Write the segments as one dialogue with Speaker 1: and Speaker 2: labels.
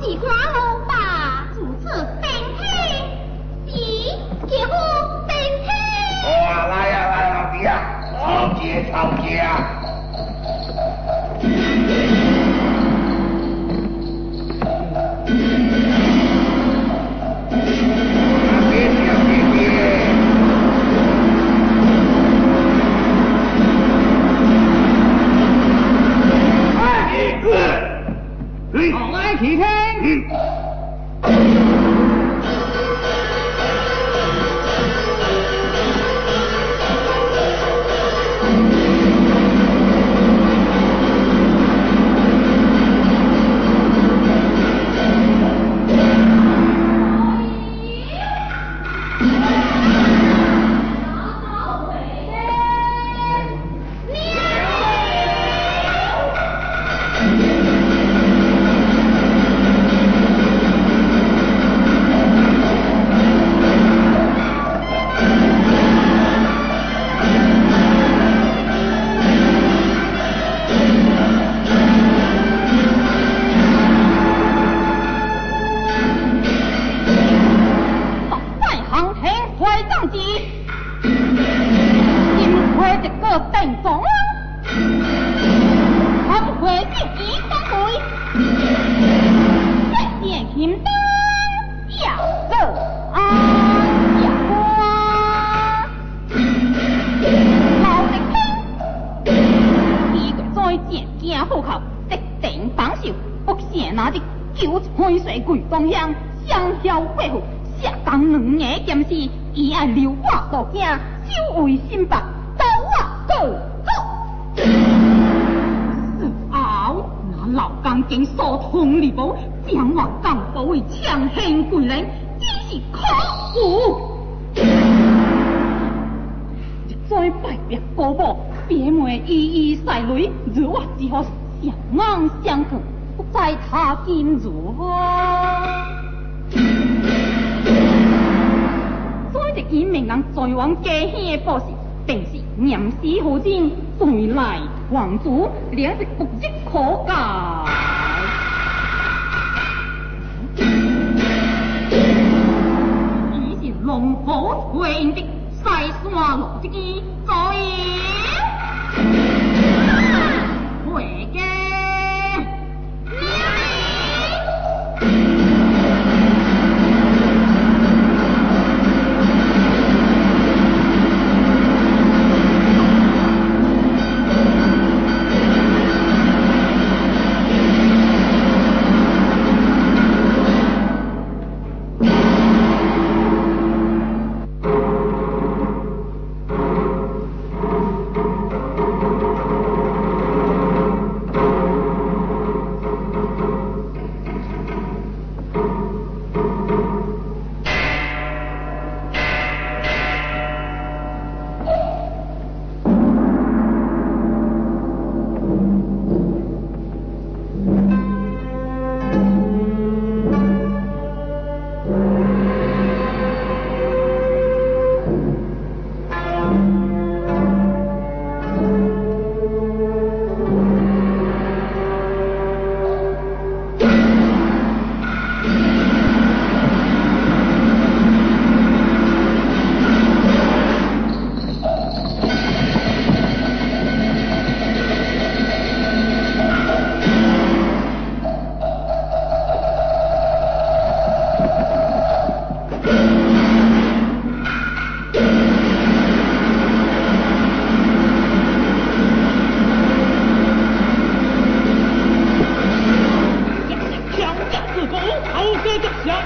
Speaker 1: 几块老大，主此并起，是结婚并起。
Speaker 2: 哇，来呀来呀，老弟啊，好接好接啊！
Speaker 1: 金如花，所以一名人在往家乡的报时，定是念诗好经，再来皇族，两是不日可解。已是龙虎回的西山路之机，在回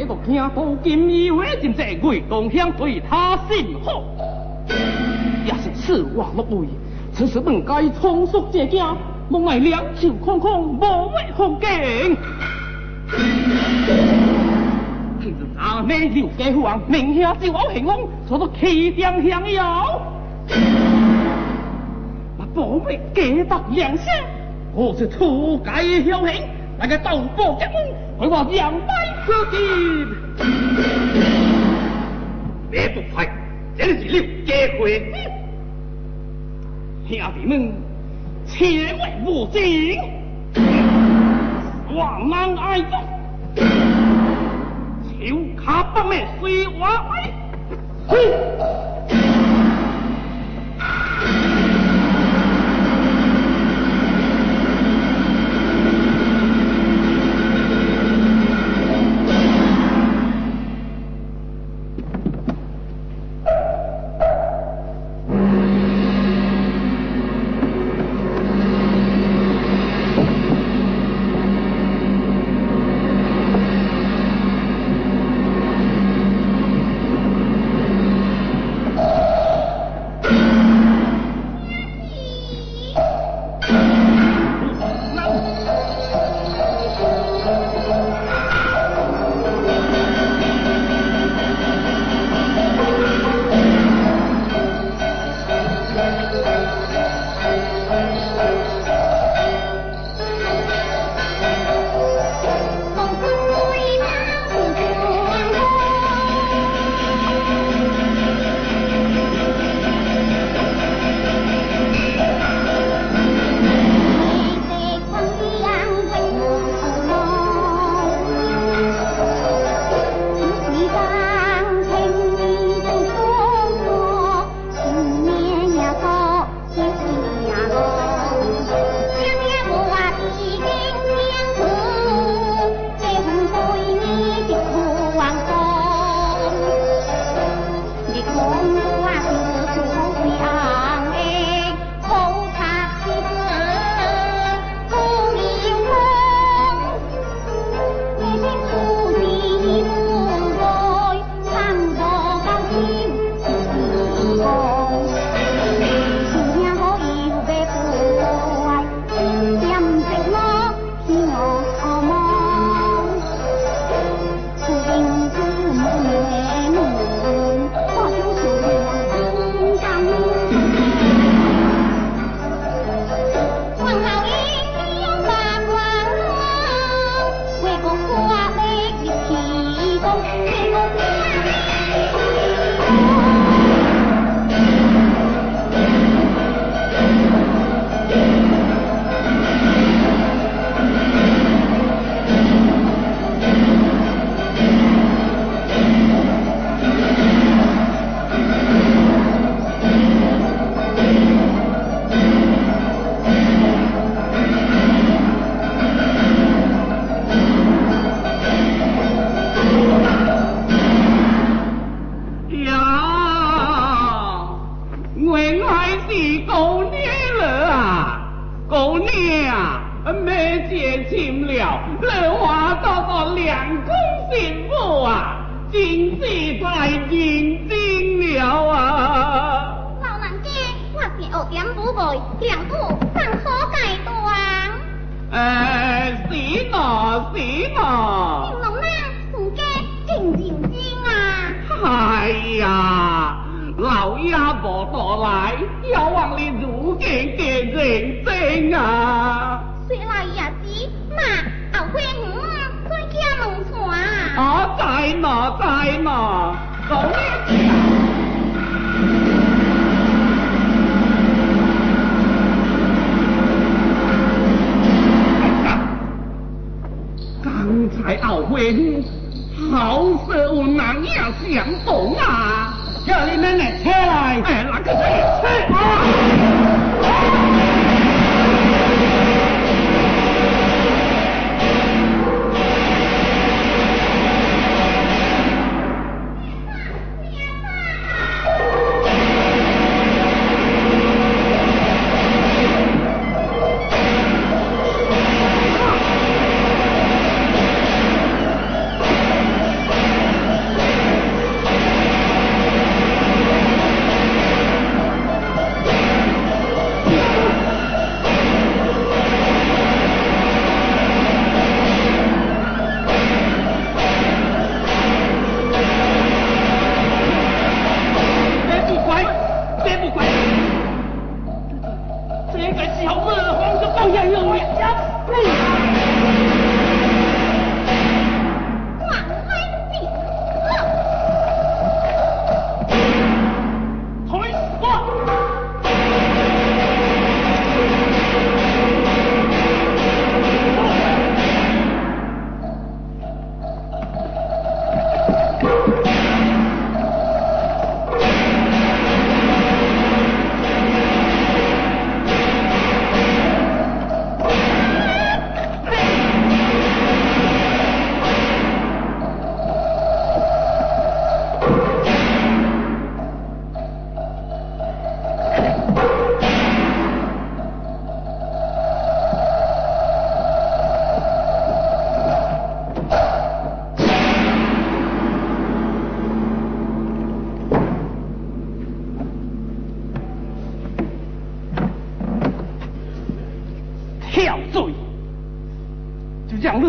Speaker 3: 这个听到金义伟真济贵东乡对他甚好，也是此话不为。此时本该仓促借家，莫爱两手空空，无谓风景。
Speaker 1: 阿妹刘家父王名下就我行翁，坐到气定享有。那宝贝给得良心，我是出界孝行，那个斗宝结婚，为我两败此地。
Speaker 3: 别不快，这是刘家会。
Speaker 1: 兄弟们，千万勿惊，万难爱中，手卡不灭水瓦威。
Speaker 4: 呀，梅姐了，来话多多
Speaker 1: 两公幸福啊，
Speaker 3: 真是太认真了啊。老人家，我是二点五岁，两步
Speaker 1: 上好阶段。
Speaker 5: 哎，是嘛是嘛。
Speaker 1: 金龙呢，
Speaker 3: 人家真
Speaker 2: 认真啊。哎呀。老鸭婆到来，要望你如今给认真啊！谁来爷子，
Speaker 1: 妈，阿辉母，快去弄船。
Speaker 5: 啊，在哪，在哪？走一。刚才阿辉母好色，
Speaker 2: 我难也想懂啊。叫你们来
Speaker 3: 拆来！哎，哪个谁？哎！啊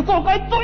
Speaker 3: 走，快走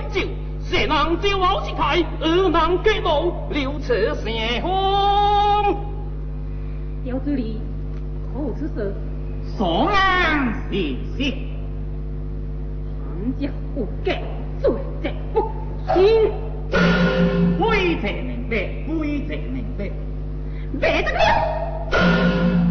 Speaker 3: 饮酒，谁能酒后失态，而能给路，留此邪风。
Speaker 2: 吊子里可有此事？
Speaker 6: 所安是是，
Speaker 2: 行者不改，罪在不轻。
Speaker 6: 非则明白，非则明白。
Speaker 2: 别得了！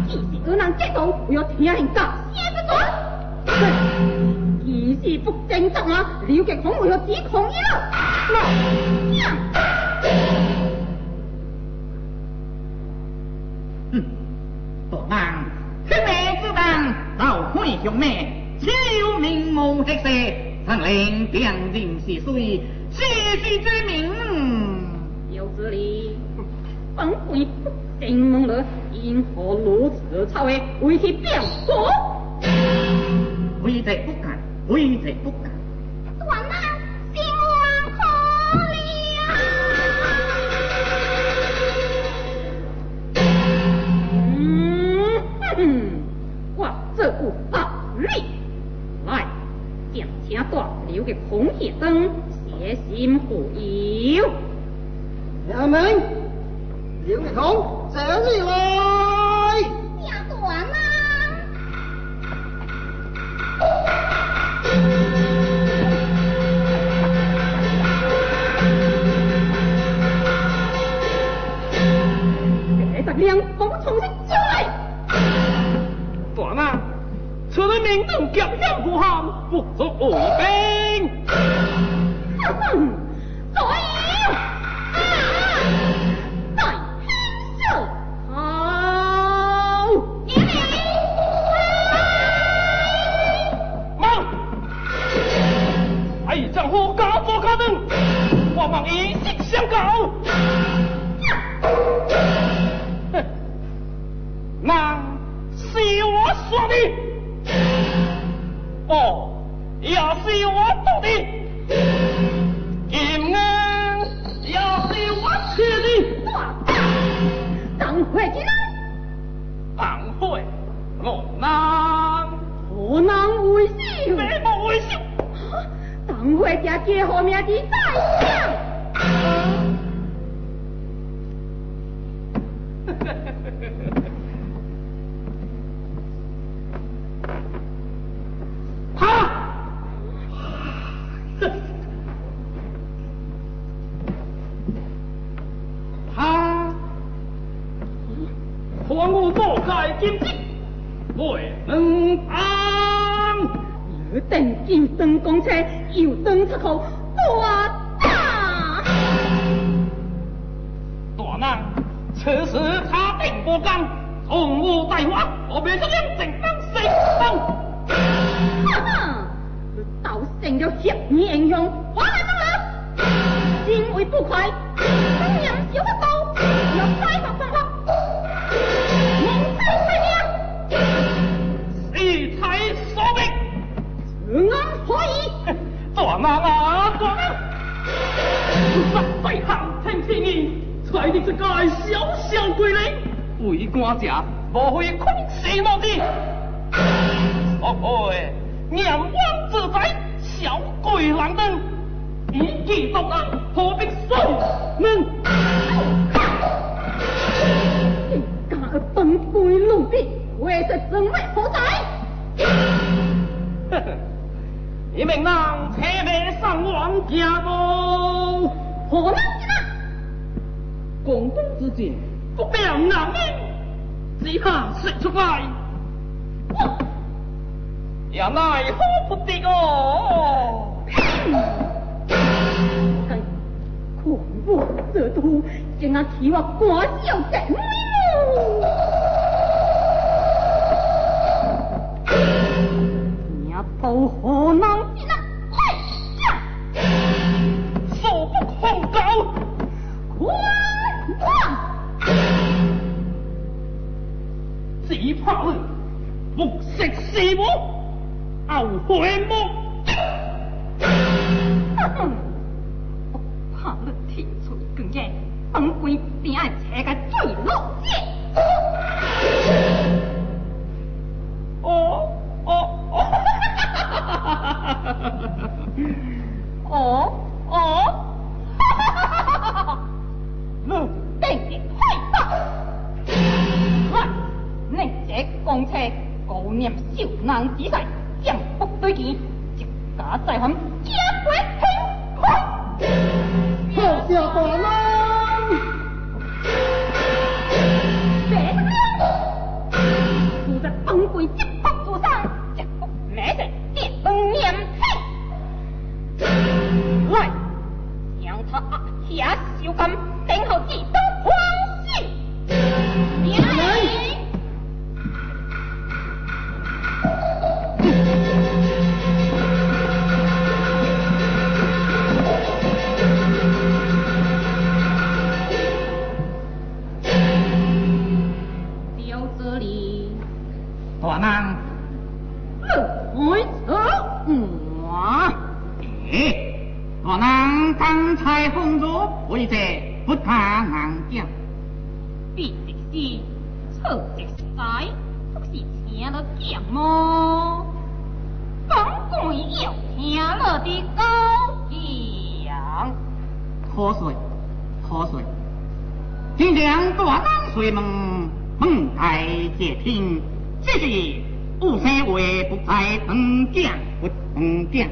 Speaker 2: 既是二人结道，我要听人讲先不准。既是不正则啊，刘吉孔为何指控你了？
Speaker 6: 哼，大人，天命之当，道会向咩？岂有名无黑色？曾令辨人是谁？世事之名。
Speaker 2: 有这里，本会不正门了，因何如此操为为其表果？
Speaker 6: 为贼不，为贼不敢。
Speaker 2: 断了，心亡可了。嗯，我这不道理。来，将请断留给孔铁灯，写心护佑。
Speaker 1: 衙门，刘玉孔，这里来。
Speaker 2: 呀，断了。两风重新招来。
Speaker 3: 大人，此人明灯强向不汉，不足为兵。
Speaker 2: 哼，左右，在天上好，一
Speaker 3: 忙，哎，丈夫家做家灯，我望以息相告。
Speaker 2: 有灯出口，
Speaker 3: 者无会空死莫之。所谓念王自在，小鬼难登，一计独能，何必谁能？
Speaker 2: 你家个本归路地，为是怎为何在？
Speaker 3: 你们人车尾上王家母，
Speaker 2: 何能之呢？
Speaker 3: 广东之间也奈何不得哦。
Speaker 2: 狂我这都，竟然替我官小姐妹你都何能之呢？快呀！
Speaker 3: 手不控高，
Speaker 2: 快快！
Speaker 3: 只怕了
Speaker 2: 三 corremos!
Speaker 6: 喝水，喝水。今天我当水门门台接听，谢谢你。吴话不在门讲，不门讲。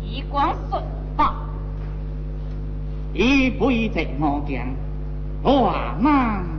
Speaker 2: 一光说罢，
Speaker 6: 一杯
Speaker 2: 宜在我
Speaker 6: 讲，
Speaker 2: 我
Speaker 6: 忙。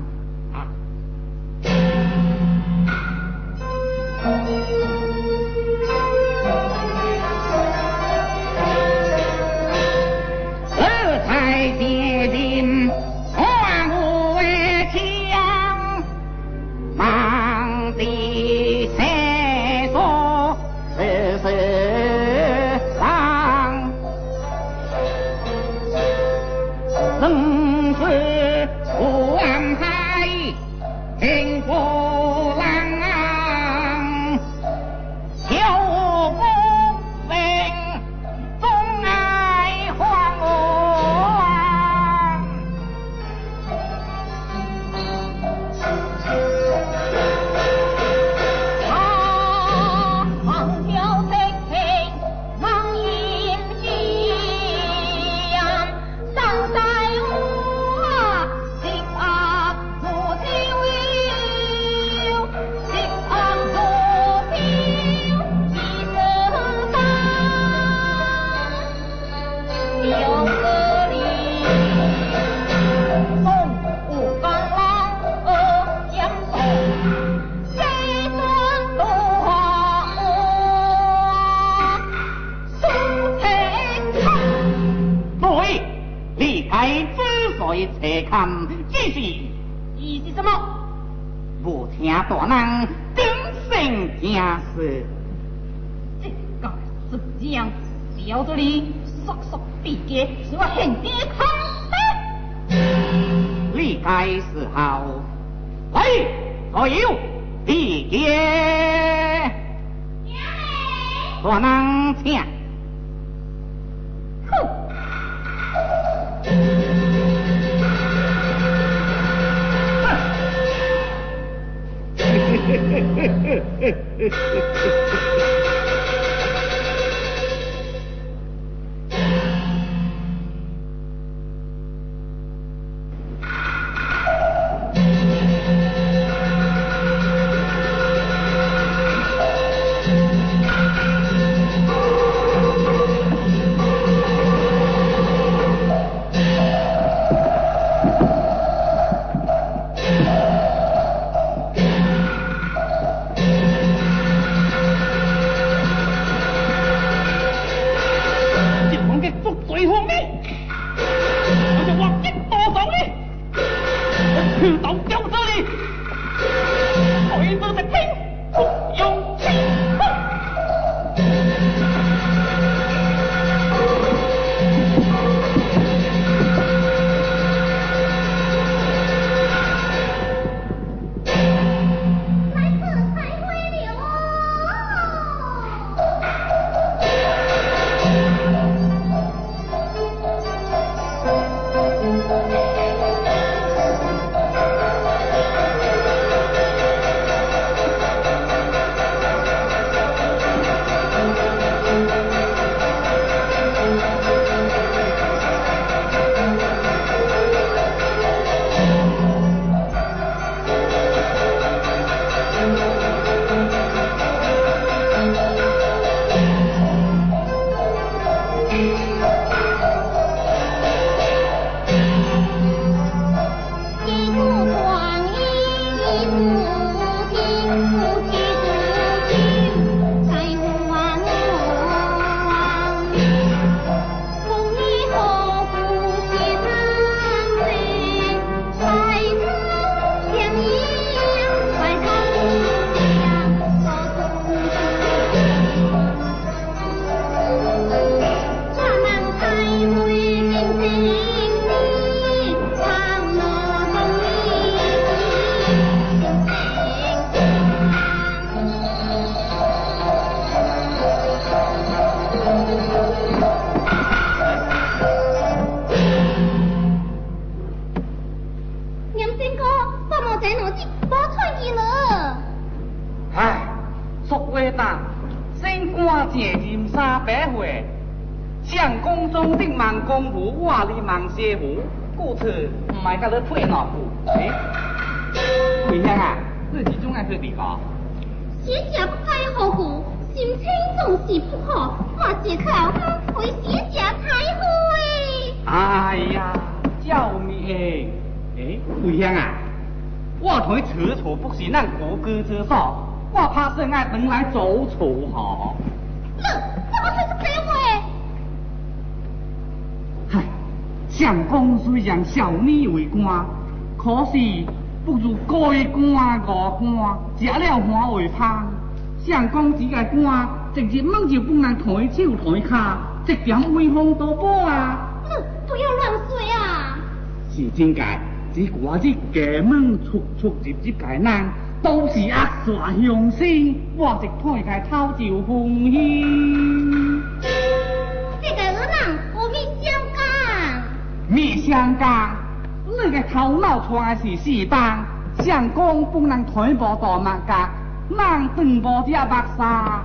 Speaker 6: 有
Speaker 3: 一爹，不
Speaker 5: 能见。哼！此唔系甲你配哪副。诶，桂香啊，你是种爱去地方？
Speaker 1: 写家不该何故，心情总是不好，我只靠陪写家才会。
Speaker 5: 哎呀，叫你诶，桂香啊，我同你此处不是咱国歌之所，我怕是爱等来走错哈。
Speaker 1: 你怎么会是这话？
Speaker 5: 嗨，相公虽然小你为官，可是不如该官五官，食了还为芳。相公只个官，直接猛就不能抬手抬脚，这点威风多宝啊！
Speaker 1: 你不要乱说啊！
Speaker 5: 是真该，只我这家门出出入入个人，都是恶煞相生，我直推开偷就风险。
Speaker 1: 咩相干？
Speaker 5: 你个头脑出来是四班，相公不能推步大马甲，人断步只目沙。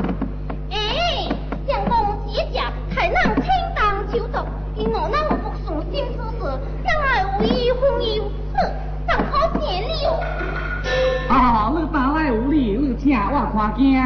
Speaker 1: 哎，相公写家才能轻当手足，因我那我不顺心之事，将来有意婚姻，哼，怎可见了？
Speaker 5: 哦，你打来有理，你请我看惊。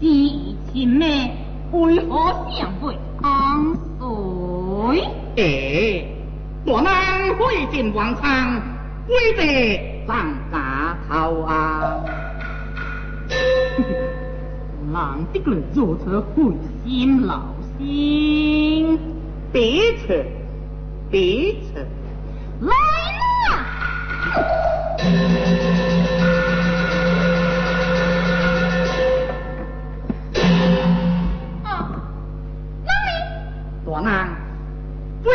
Speaker 2: 弟亲妹为何相会？王水
Speaker 6: 诶，我能会进王仓，贵得张家头啊！
Speaker 2: 难的了如此会心劳心，
Speaker 6: 彼此彼此，
Speaker 2: 来啦！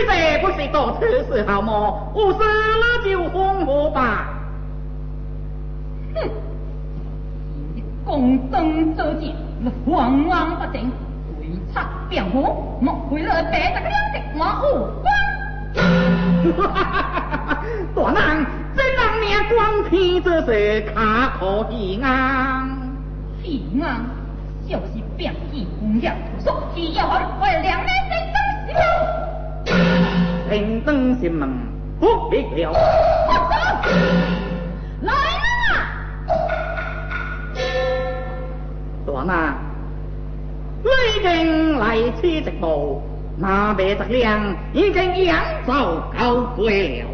Speaker 6: 这不是个特色好吗？我死了就红火吧。
Speaker 2: 哼，共登作践，往往不正，鬼差变火，莫为了白这个两的马虎
Speaker 6: 光。大人，真人命光天这是卡可以安？
Speaker 2: 是啊，就是变气不要，说起要还有两面争争。
Speaker 6: 平登心门，不必了。
Speaker 2: 来人
Speaker 6: 大人，已经来此直步，那边的亮已经扬州告归了。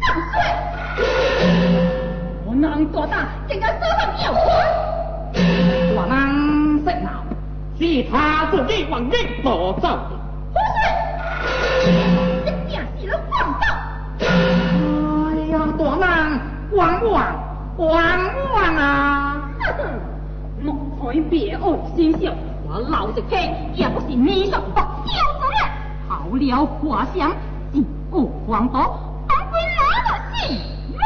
Speaker 2: 我能做大，竟敢说上要官。
Speaker 6: 大人色闹，是他自己往日所走的。人，冤枉，冤枉啊！
Speaker 2: 哼哼，莫开别爱心笑，我老一批也不是你上不孝子人。好了话想，进过黄岛，当归拿了性命。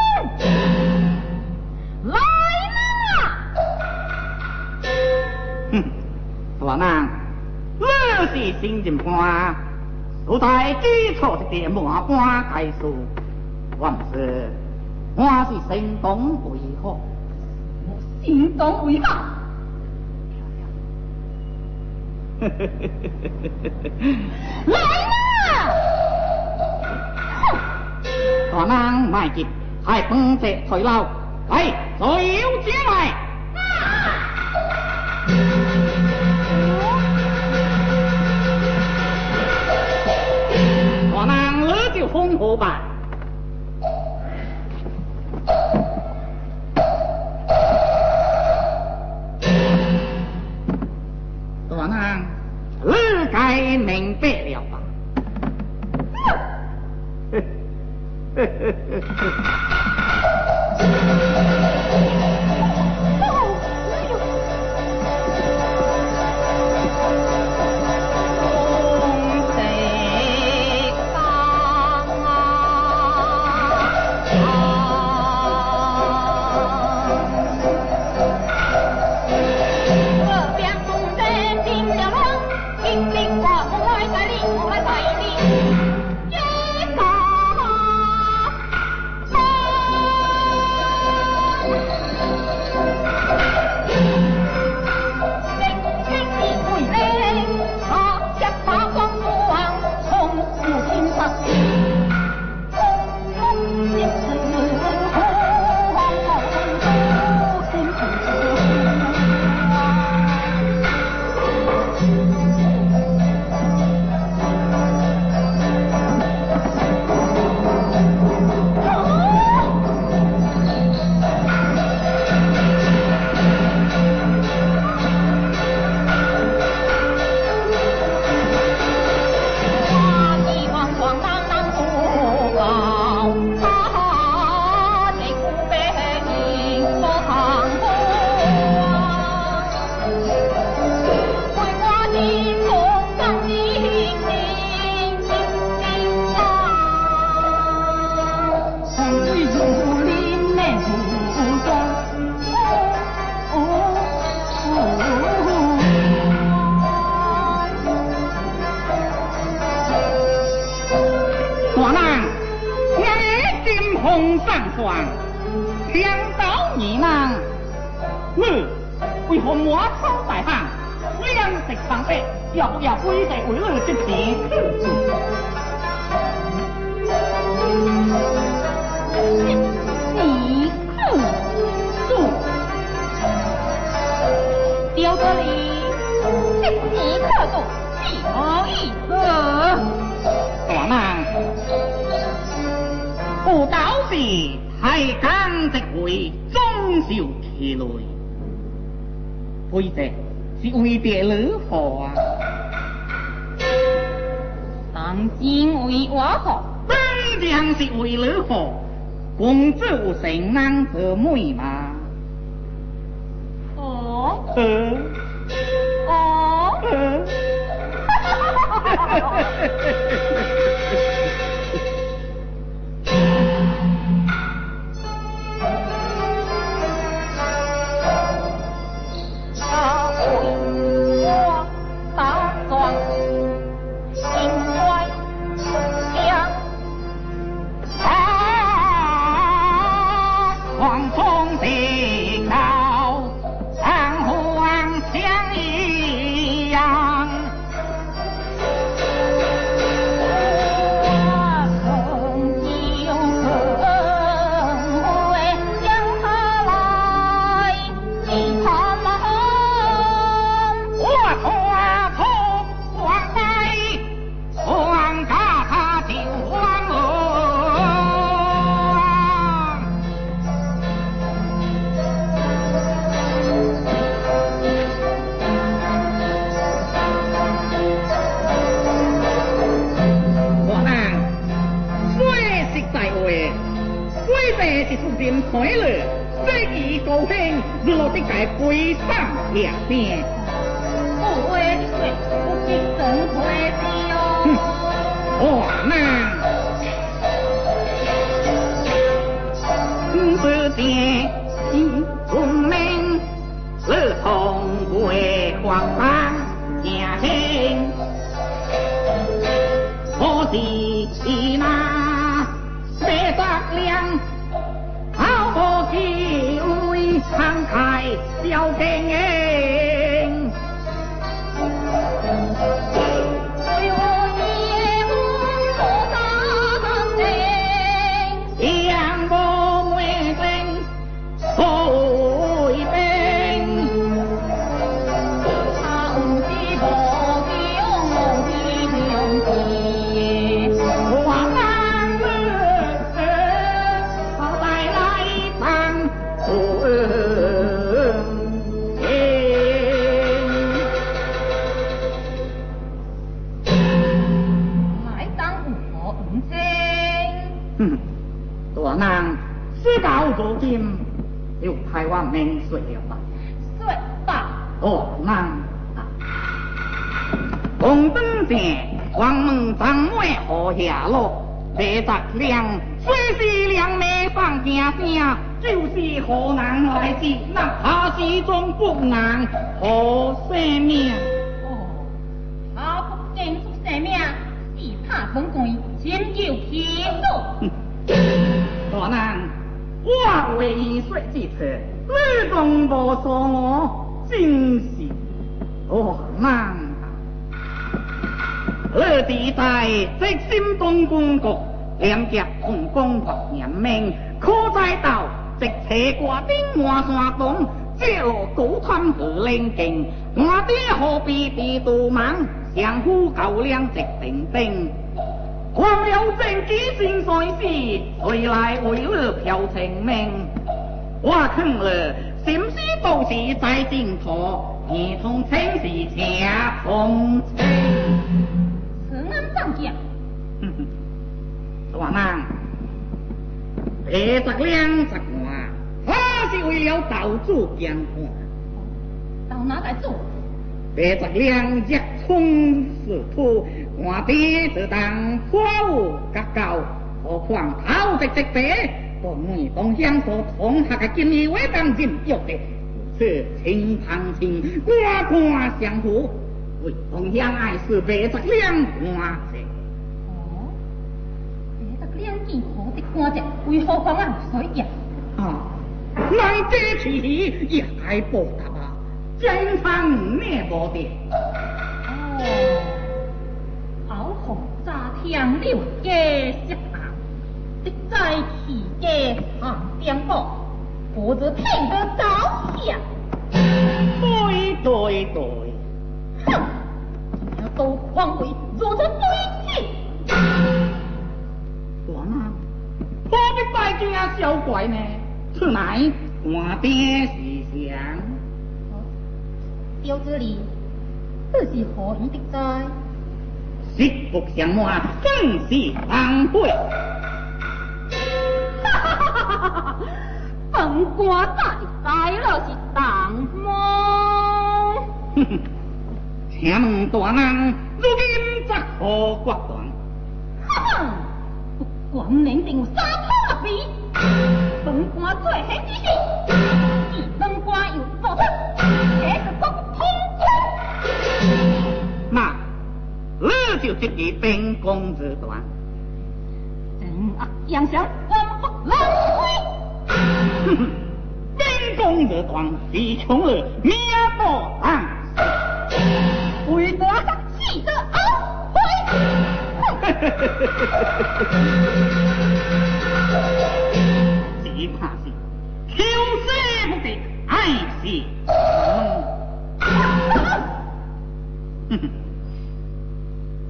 Speaker 2: 来
Speaker 6: 啦！哼，大人，你是新人官，素在基础一点满官概述，我不是，我是心动为何？
Speaker 2: 心动为何？来啦！
Speaker 6: 大人卖急，还本着退老。来，左右进来。我们二就封火吧。该明白了吧？之词，你总无说我，真是哦难。二弟在直心东公国，两脚红光或严命，可在道直斜挂顶换山东，这路高川河冷劲，我爹何必地度忙，相夫狗两直定定。狂了正几先在时，谁来为了嫖情命？我坑了，心思都是在净土，儿童情是恰同情。
Speaker 2: 此恩上将，
Speaker 6: 哼哼，大人，白十两十万，他是为了道主健康。
Speaker 2: 到哪来做？
Speaker 6: 白十两只冲是土，我爹就当破屋格高，何况头直直白，当门当乡所同学的金义为当任约的，如此情旁情，官官相护，为同乡爱是白十两官者。
Speaker 2: 哦，这个两件好的官职，为何方案水呀？
Speaker 6: 啊，那这起也该报答啊，真方灭无的。
Speaker 2: 哦，好红炸天六家食堂，的在起家行颠簸，否则骗得着想。
Speaker 6: 对对对，
Speaker 2: 哼，要都皇位如此对气。
Speaker 6: 大人，何必拜见小怪呢？此乃我爹是想。
Speaker 2: 小子里，这是何以的哉？
Speaker 6: 实不相瞒，正是狼狈。
Speaker 2: 本官在在了是当么。
Speaker 6: 哼哼，请问大人，如今作何决断？
Speaker 2: 哈哈，不管能定三头六臂，本官最恨之事，是本官又做出这是国通通。
Speaker 6: 那，你就这个兵工之断。
Speaker 2: 真恶将相，万不能亏。
Speaker 6: 哼哼，兵工之断是穷儿命不当。
Speaker 2: 为得上气得懊
Speaker 6: 只怕是求死不得，爱是哼哼，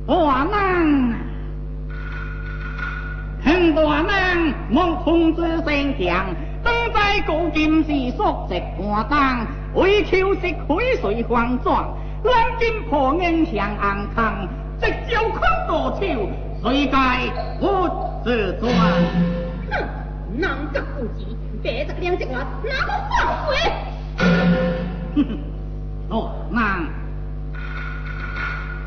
Speaker 6: 大大人望通知丞相，等在高金是索直官当，为求是亏水黄庄，南京破影向安康，直招昆多手，谁该不自转？
Speaker 2: 哼！人格不济，别这个两只话哪个放水？
Speaker 6: 哼哼，哦，那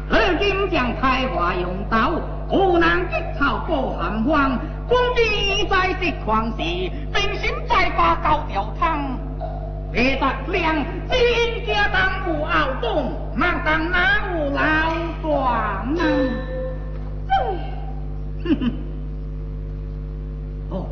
Speaker 6: 如今将开化用刀，无能一草过寒荒，公敌在这狂时，兵心再把高调汤。别得两金家当无熬冬，难当哪有老短呢？哼哼。哦，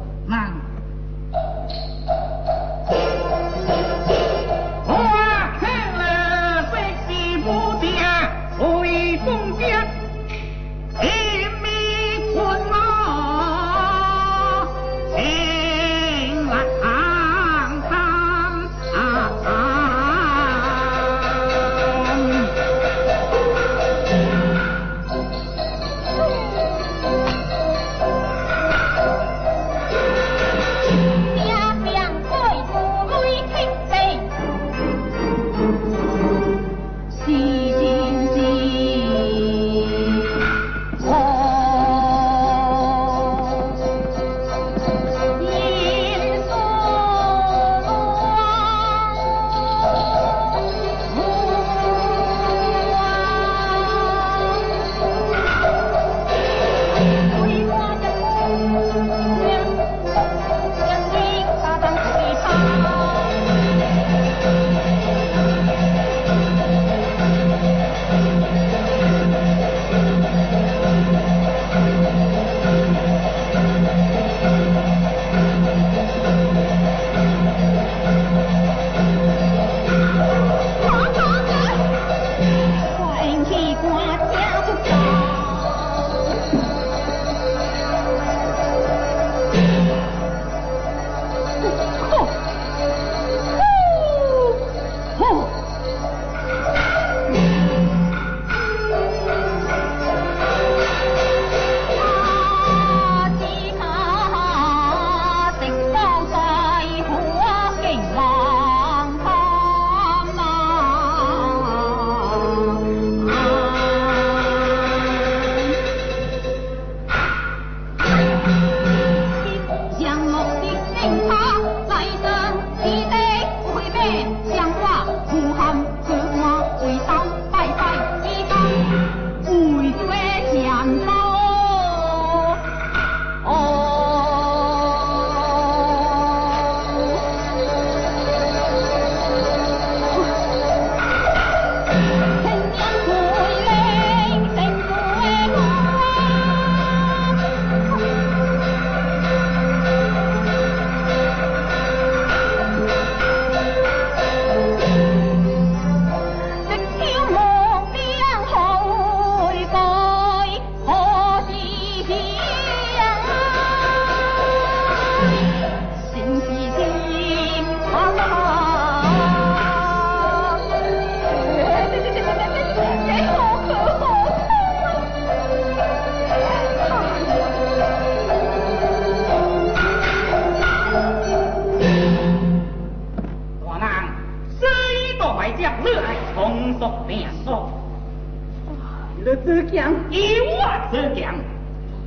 Speaker 2: 讲，
Speaker 6: 我只讲，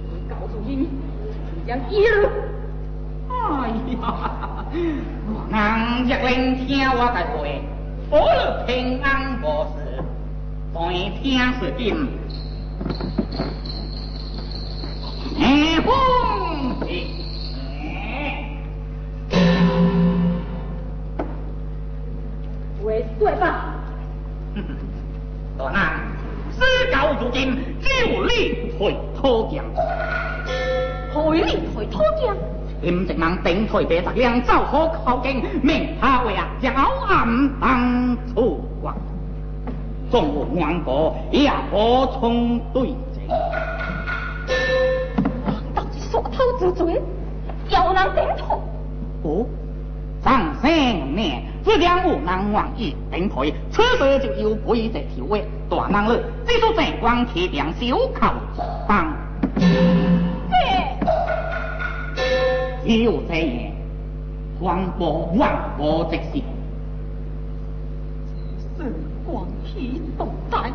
Speaker 2: 我告诉你，你将一路，
Speaker 6: 哎呀，人家能听我个话，我了平安无事，万听是金。那。别十两走好靠近，明他为啊骄暗当初啊，纵无王国也无从对阵。
Speaker 2: 到底耍偷之罪，有人顶头。
Speaker 6: 哦，上三年，只将无能王一顶台，此时就有鬼在条尾，大难了。这座正光铁梁，小靠帮。有这样，黄波万波直线，
Speaker 2: 神光体动态，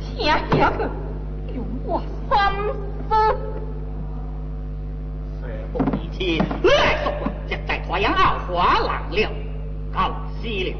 Speaker 2: 听下去用我心思，
Speaker 6: 说不
Speaker 2: 天，来说将在太阳傲华浪了，告息了。